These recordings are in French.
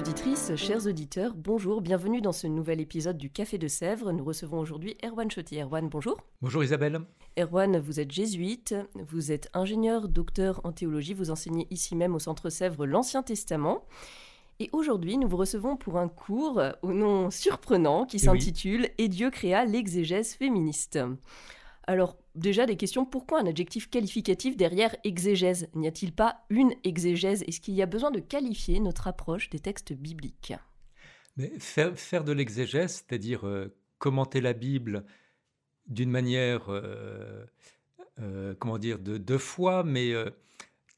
Auditrices, chers auditeurs, bonjour, bienvenue dans ce nouvel épisode du Café de Sèvres. Nous recevons aujourd'hui Erwan Chotti. Erwan, bonjour. Bonjour Isabelle. Erwan, vous êtes jésuite, vous êtes ingénieur, docteur en théologie, vous enseignez ici même au Centre Sèvres l'Ancien Testament. Et aujourd'hui, nous vous recevons pour un cours au nom surprenant qui s'intitule Et Dieu créa l'exégèse féministe. Alors, déjà des questions, pourquoi un adjectif qualificatif derrière exégèse? N'y a-t-il pas une exégèse? Est-ce qu'il y a besoin de qualifier notre approche des textes bibliques? Faire, de l'exégèse, c'est-à-dire euh, commenter la Bible d'une manière, euh, euh, comment dire, de, de foi, mais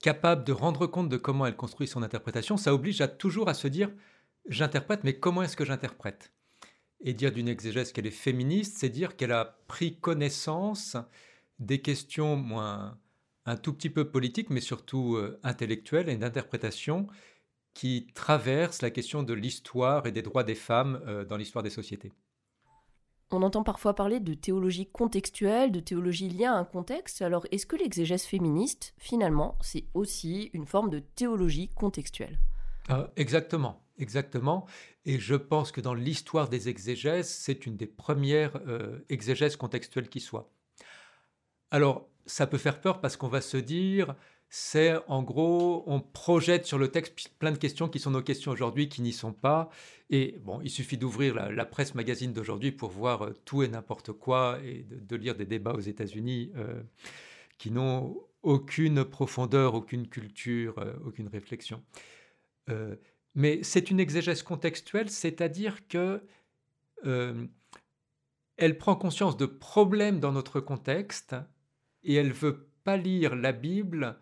capable de rendre compte de comment elle construit son interprétation, ça oblige à toujours à se dire j'interprète, mais comment est-ce que j'interprète? Et dire d'une exégèse qu'elle est féministe, c'est dire qu'elle a pris connaissance des questions moins un tout petit peu politiques, mais surtout euh, intellectuelles et d'interprétation qui traversent la question de l'histoire et des droits des femmes euh, dans l'histoire des sociétés. On entend parfois parler de théologie contextuelle, de théologie liée à un contexte. Alors, est-ce que l'exégèse féministe, finalement, c'est aussi une forme de théologie contextuelle? Ah, Exactement, exactement. Et je pense que dans l'histoire des exégèses, c'est une des premières euh, exégèses contextuelles qui soit. Alors, ça peut faire peur parce qu'on va se dire, c'est en gros, on projette sur le texte plein de questions qui sont nos questions aujourd'hui, qui n'y sont pas. Et bon, il suffit d'ouvrir la, presse magazine d'aujourd'hui pour voir euh, tout et n'importe quoi et de, lire des débats aux États-Unis euh, qui n'ont aucune profondeur, aucune culture, aucune réflexion. Mais c'est une exégèse contextuelle, c'est-à-dire que elle prend conscience de problèmes dans notre contexte et elle veut pas lire la Bible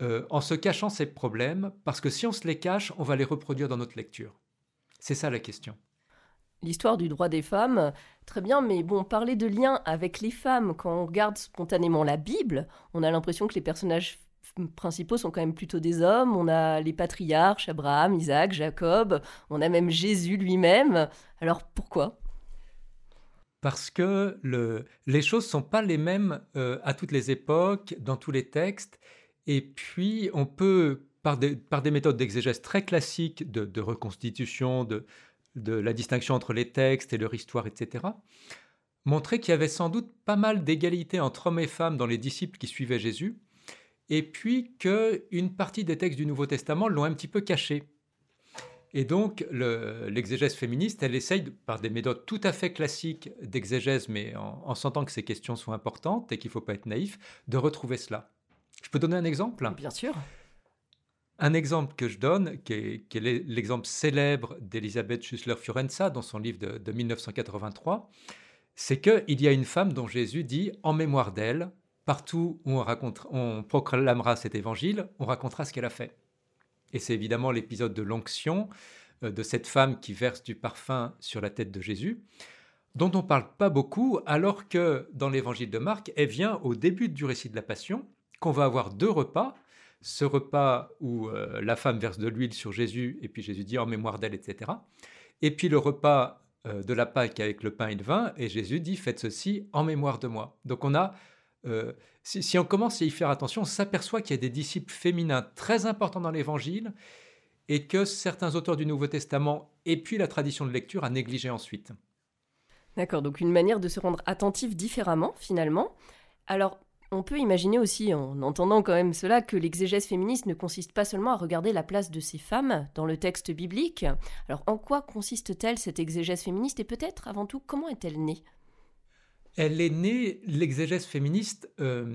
euh, en se cachant ces problèmes, parce que si on se les cache, on va les reproduire dans notre lecture. C'est ça la question. L'histoire du droit des femmes, très bien, mais bon, parler de lien avec les femmes, quand on regarde spontanément la Bible, on a l'impression que les personnages principaux sont quand même plutôt des hommes. On a les patriarches, Abraham, Isaac, Jacob, on a même Jésus lui-même. Alors pourquoi? Parce que le, les choses ne sont pas les mêmes euh, à toutes les époques, dans tous les textes, et puis, on peut, par des, par des méthodes d'exégèse très classiques, de, reconstitution, de, de, la distinction entre les textes et leur histoire, etc., montrer qu'il y avait sans doute pas mal d'égalité entre hommes et femmes dans les disciples qui suivaient Jésus, et puis qu'une partie des textes du Nouveau Testament l'ont un petit peu caché. Et donc, l'exégèse féministe, elle essaye, par des méthodes tout à fait classiques d'exégèse, mais en, en, sentant que ces questions sont importantes et qu'il ne faut pas être naïf, de retrouver cela. Je peux donner un exemple? Bien sûr. Un exemple que je donne, qui est, l'exemple célèbre d'Elisabeth Schussler-Fiorenza dans son livre de, 1983, c'est qu'il y a une femme dont Jésus dit En mémoire d'elle, partout où on, proclamera cet évangile, on racontera ce qu'elle a fait. Et c'est évidemment l'épisode de l'onction euh, de cette femme qui verse du parfum sur la tête de Jésus, dont on ne parle pas beaucoup, alors que dans l'évangile de Marc, elle vient au début du récit de la Passion, qu'on va avoir deux repas. Ce repas où euh, la femme verse de l'huile sur Jésus et puis Jésus dit en mémoire d'elle, etc. Et puis le repas euh, de la Pâque avec le pain et le vin et Jésus dit faites ceci en mémoire de moi. Donc on a, euh, si, on commence à y faire attention, on s'aperçoit qu'il y a des disciples féminins très importants dans l'Évangile et que certains auteurs du Nouveau Testament et puis la tradition de lecture a négligé ensuite. D'accord, donc une manière de se rendre attentif différemment finalement. Alors on peut imaginer aussi, en entendant quand même cela, que l'exégèse féministe ne consiste pas seulement à regarder la place de ces femmes dans le texte biblique. Alors en quoi consiste-t-elle cette exégèse féministe et peut-être avant tout comment est-elle née? Elle est née, l'exégèse féministe, euh,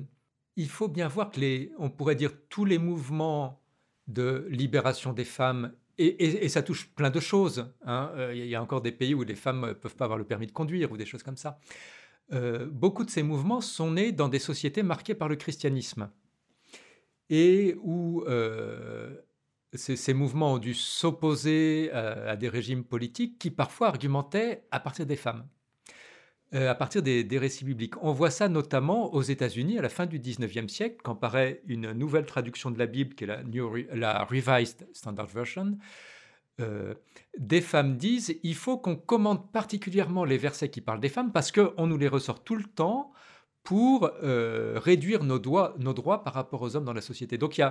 il faut bien voir que les, on pourrait dire tous les mouvements de libération des femmes et, ça touche plein de choses. Hein. Euh, il y a encore des pays où les femmes ne peuvent pas avoir le permis de conduire ou des choses comme ça. Euh, beaucoup de ces mouvements sont nés dans des sociétés marquées par le christianisme et où euh, ces, mouvements ont dû s'opposer euh, à, des régimes politiques qui parfois argumentaient à partir des femmes, euh, à partir des, récits bibliques. On voit ça notamment aux États-Unis à la fin du 19e siècle, quand paraît une nouvelle traduction de la Bible, qui est la, Revised Standard Version. Euh, des femmes disent il faut qu'on commente particulièrement les versets qui parlent des femmes parce qu'on nous les ressort tout le temps pour réduire nos, droits par rapport aux hommes dans la société. Donc il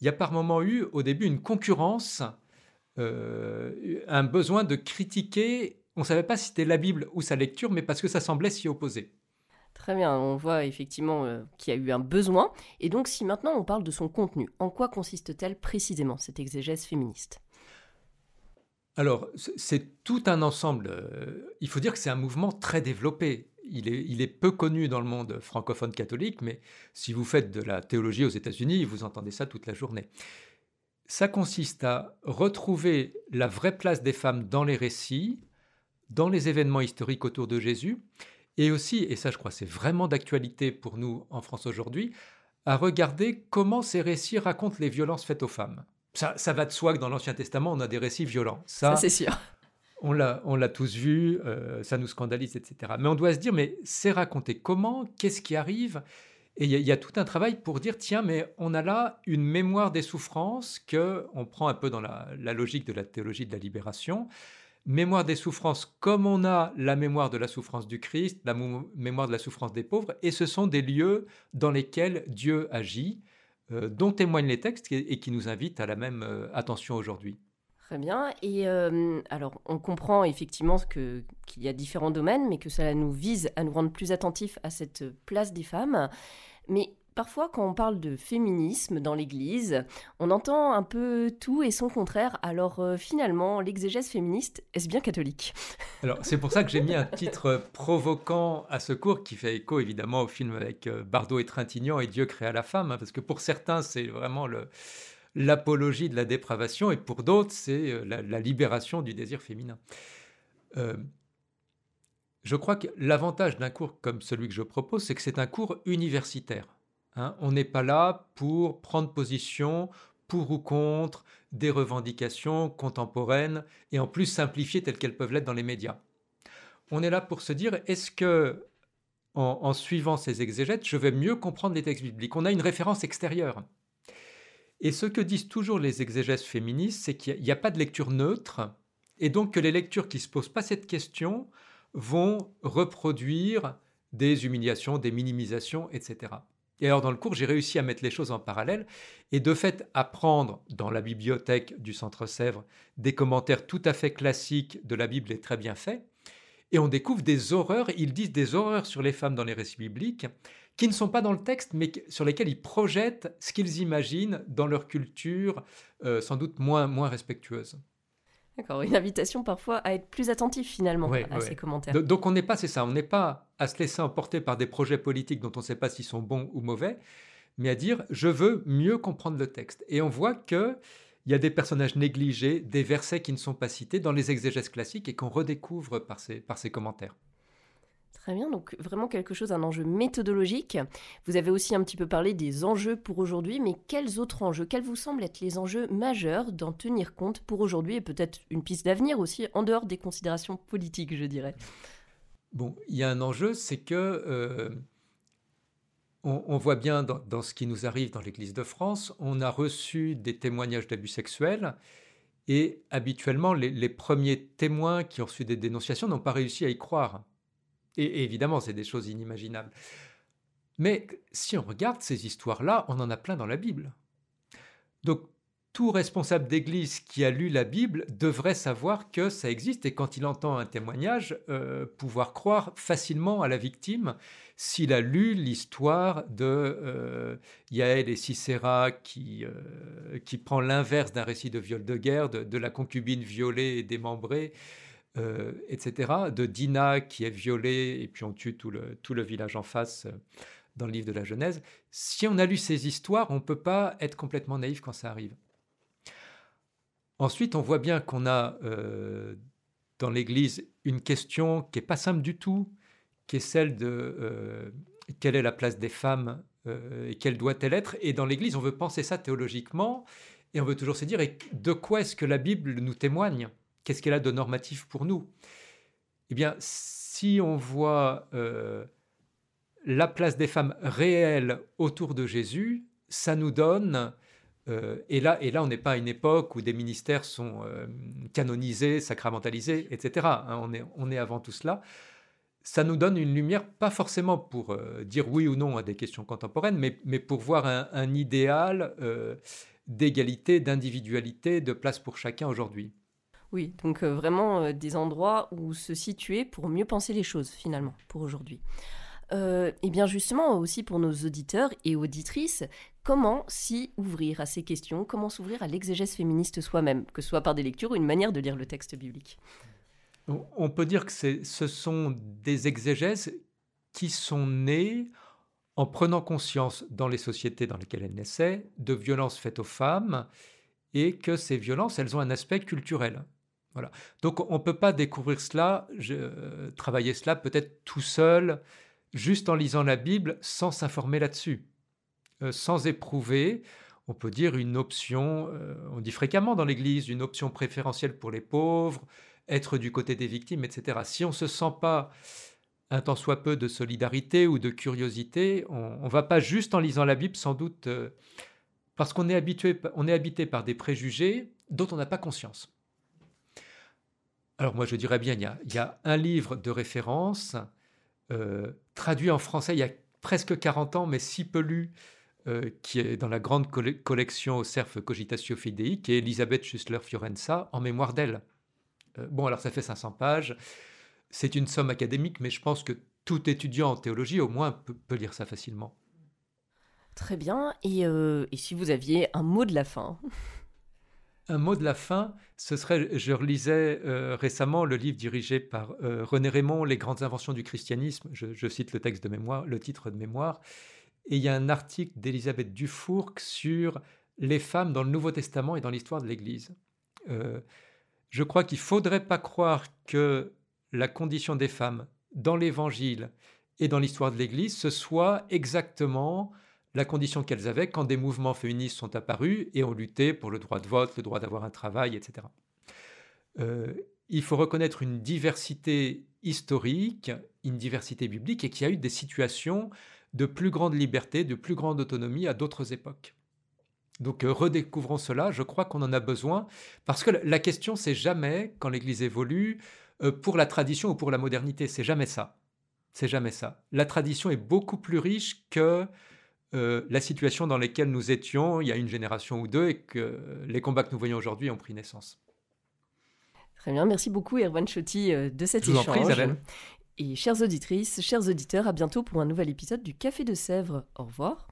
y a, par moments eu au début une concurrence, euh, un besoin de critiquer. On ne savait pas si c'était la Bible ou sa lecture, mais parce que ça semblait s'y opposer. Très bien, on voit effectivement euh, qu'il y a eu un besoin. Et donc si maintenant on parle de son contenu, en quoi consiste-t-elle précisément, cette exégèse féministe? Alors, c'est tout un ensemble. Euh, il faut dire que c'est un mouvement très développé il est, peu connu dans le monde francophone catholique, mais si vous faites de la théologie aux États-Unis, vous entendez ça toute la journée. Ça consiste à retrouver la vraie place des femmes dans les récits, dans les événements historiques autour de Jésus, et aussi, et ça je crois c'est vraiment d'actualité pour nous en France aujourd'hui, à regarder comment ces récits racontent les violences faites aux femmes. Ça, ça va de soi que dans l'Ancien Testament, on a des récits violents. Ça, c'est sûr on l'a tous vu, euh, ça nous scandalise, etc. Mais on doit se dire, mais c'est raconté comment, qu'est-ce qui arrive? Et il y, a tout un travail pour dire, tiens, mais on a là une mémoire des souffrances que on prend un peu dans la, logique de la théologie de la libération. Mémoire des souffrances comme on a la mémoire de la souffrance du Christ, la mémoire de la souffrance des pauvres, et ce sont des lieux dans lesquels Dieu agit, euh, dont témoignent les textes et, qui nous invitent à la même euh, attention aujourd'hui. Très bien. Et euh, alors, on comprend effectivement qu'il y a différents domaines, mais que cela nous vise à nous rendre plus attentifs à cette place des femmes. Mais parfois, quand on parle de féminisme dans l'Église, on entend un peu tout et son contraire. Alors, euh, finalement, l'exégèse féministe, est-ce bien catholique? Alors, c'est pour ça que j'ai mis un titre provoquant à ce cours qui fait écho évidemment au film avec euh, Bardot et Trintignant et Dieu créa la femme, hein, parce que pour certains, c'est vraiment l'apologie de la dépravation, et pour d'autres, c'est euh, la, libération du désir féminin. Je crois que l'avantage d'un cours comme celui que je propose, c'est que c'est un cours universitaire. Hein. On n'est pas là pour prendre position pour ou contre des revendications contemporaines et en plus simplifiées telles qu'elles peuvent l'être dans les médias. On est là pour se dire, est-ce que en, suivant ces exégètes, je vais mieux comprendre les textes bibliques? On a une référence extérieure. Et ce que disent toujours les exégèses féministes, c'est qu'il n'y a, pas de lecture neutre, et donc que les lectures qui ne se posent pas cette question vont reproduire des humiliations, des minimisations, etc. Et alors dans le cours, j'ai réussi à mettre les choses en parallèle et de fait apprendre dans la bibliothèque du Centre Sèvres des commentaires tout à fait classiques de la Bible et très bien faits. Et on découvre des horreurs, ils disent des horreurs sur les femmes dans les récits bibliques qui ne sont pas dans le texte, mais sur lesquels ils projettent ce qu'ils imaginent dans leur culture, euh, sans doute moins, moins respectueuse. D'accord, une invitation parfois à être plus attentif finalement à ces commentaires. Donc on n'est pas, c'est ça, on n'est pas à se laisser emporter par des projets politiques dont on ne sait pas s'ils sont bons ou mauvais, mais à dire je veux mieux comprendre le texte. Et on voit que il y a des personnages négligés, des versets qui ne sont pas cités dans les exégèses classiques et qu'on redécouvre par ces, par ces commentaires. Très bien, donc vraiment quelque chose, un enjeu méthodologique. Vous avez aussi un petit peu parlé des enjeux pour aujourd'hui, mais quels autres enjeux, quels vous semblent être les enjeux majeurs d'en tenir compte pour aujourd'hui et peut-être une piste d'avenir aussi, en dehors des considérations politiques, je dirais? Bon, il y a un enjeu, c'est que euh, on, voit bien dans, ce qui nous arrive dans l'Église de France, on a reçu des témoignages d'abus sexuels. Et habituellement, les premiers témoins qui ont reçu des dénonciations n'ont pas réussi à y croire. Et, évidemment, c'est des choses inimaginables. Mais si on regarde ces histoires-là, on en a plein dans la Bible. Donc, tout responsable d'église qui a lu la Bible devrait savoir que ça existe et quand il entend un témoignage, euh, pouvoir croire facilement à la victime s'il a lu l'histoire de euh, Yaël et Sisera qui, euh, qui prend l'inverse d'un récit de viol de guerre, de, de la concubine violée et démembrée, euh, etc., de Dina qui est violée et puis on tue tout le, tout le village en face euh, dans le livre de la Genèse. Si on a lu ces histoires, on ne peut pas être complètement naïf quand ça arrive. Ensuite, on voit bien qu'on a euh, dans l'Église une question qui n'est pas simple du tout, qui est celle de quelle est la place des femmes et quelle doit-elle être? Et dans l'Église, on veut penser ça théologiquement. Et on veut toujours se dire, et de quoi est-ce que la Bible nous témoigne? Qu'est-ce qu'elle a de normatif pour nous? Eh bien, si on voit euh, la place des femmes réelle autour de Jésus, ça nous donne euh, et, là, et là, on n'est pas à une époque où des ministères sont euh, canonisés, sacramentalisés, etc. Hein, on, est, on est avant tout cela. Ça nous donne une lumière, pas forcément pour dire oui ou non à des questions contemporaines, mais, mais pour voir un idéal d'égalité, d'individualité, de place pour chacun aujourd'hui. Oui, donc vraiment des endroits où se situer pour mieux penser les choses, finalement, pour aujourd'hui. Euh, et bien justement aussi pour nos auditeurs et auditrices, comment s'y ouvrir à ces questions, comment s'ouvrir à l'exégèse féministe soi-même, que ce soit par des lectures ou une manière de lire le texte biblique? On peut dire que ce sont des exégèses qui sont nées en prenant conscience dans les sociétés dans lesquelles elles naissaient de violences faites aux femmes et que ces violences, elles ont un aspect culturel. Donc on ne peut pas découvrir cela, je, travailler cela peut-être tout seul juste en lisant la Bible sans s'informer là-dessus, euh, sans éprouver, on peut dire une option, euh, on dit fréquemment dans l'Église, une option préférentielle pour les pauvres, être du côté des victimes, etc. Si on ne se sent pas un tant soit peu de solidarité ou de curiosité, on ne va pas juste en lisant la Bible, sans doute, euh, parce qu'on est, habitué, est habité par des préjugés dont on n'a pas conscience. Alors moi, je dirais bien, il y a un livre de référence euh, traduit en français il y a presque 40 ans, mais si peu lu, euh, qui est dans la grande collection au Cerf Cogitatio Fidei, qui est Elisabeth Schussler-Fiorenza, en mémoire d'elle. Euh, bon, alors ça fait 500 pages, c'est une somme académique, mais je pense que tout étudiant en théologie, au moins, peut, lire ça facilement. Très bien, et, et si vous aviez un mot de la fin? Un mot de la fin, ce serait, je relisais euh, récemment le livre dirigé par euh, René Raymond, Les grandes inventions du christianisme, je, cite le texte de mémoire, le titre de mémoire, et il y a un article d'Elisabeth Dufourc sur les femmes dans le Nouveau Testament et dans l'histoire de l'Église. Euh, je crois qu'il ne faudrait pas croire que la condition des femmes dans l'Évangile et dans l'histoire de l'Église, ce soit exactement la condition qu'elles avaient quand des mouvements féministes sont apparus et ont lutté pour le droit de vote, le droit d'avoir un travail, etc. Euh, il faut reconnaître une diversité historique, une diversité biblique, et qu'il y a eu des situations de plus grande liberté, de plus grande autonomie à d'autres époques. Donc euh, redécouvrons cela, je crois qu'on en a besoin, parce que la question, c'est jamais, quand l'Église évolue, euh, pour la tradition ou pour la modernité, c'est jamais ça. C'est jamais ça. La tradition est beaucoup plus riche que euh, la situation dans laquelle nous étions il y a une génération ou deux et que les combats que nous voyons aujourd'hui ont pris naissance. Très bien, merci beaucoup Erwan Chotti euh, de cet échange. et chères auditrices, chers auditeurs, à bientôt pour un nouvel épisode du Café de Sèvres. Au revoir.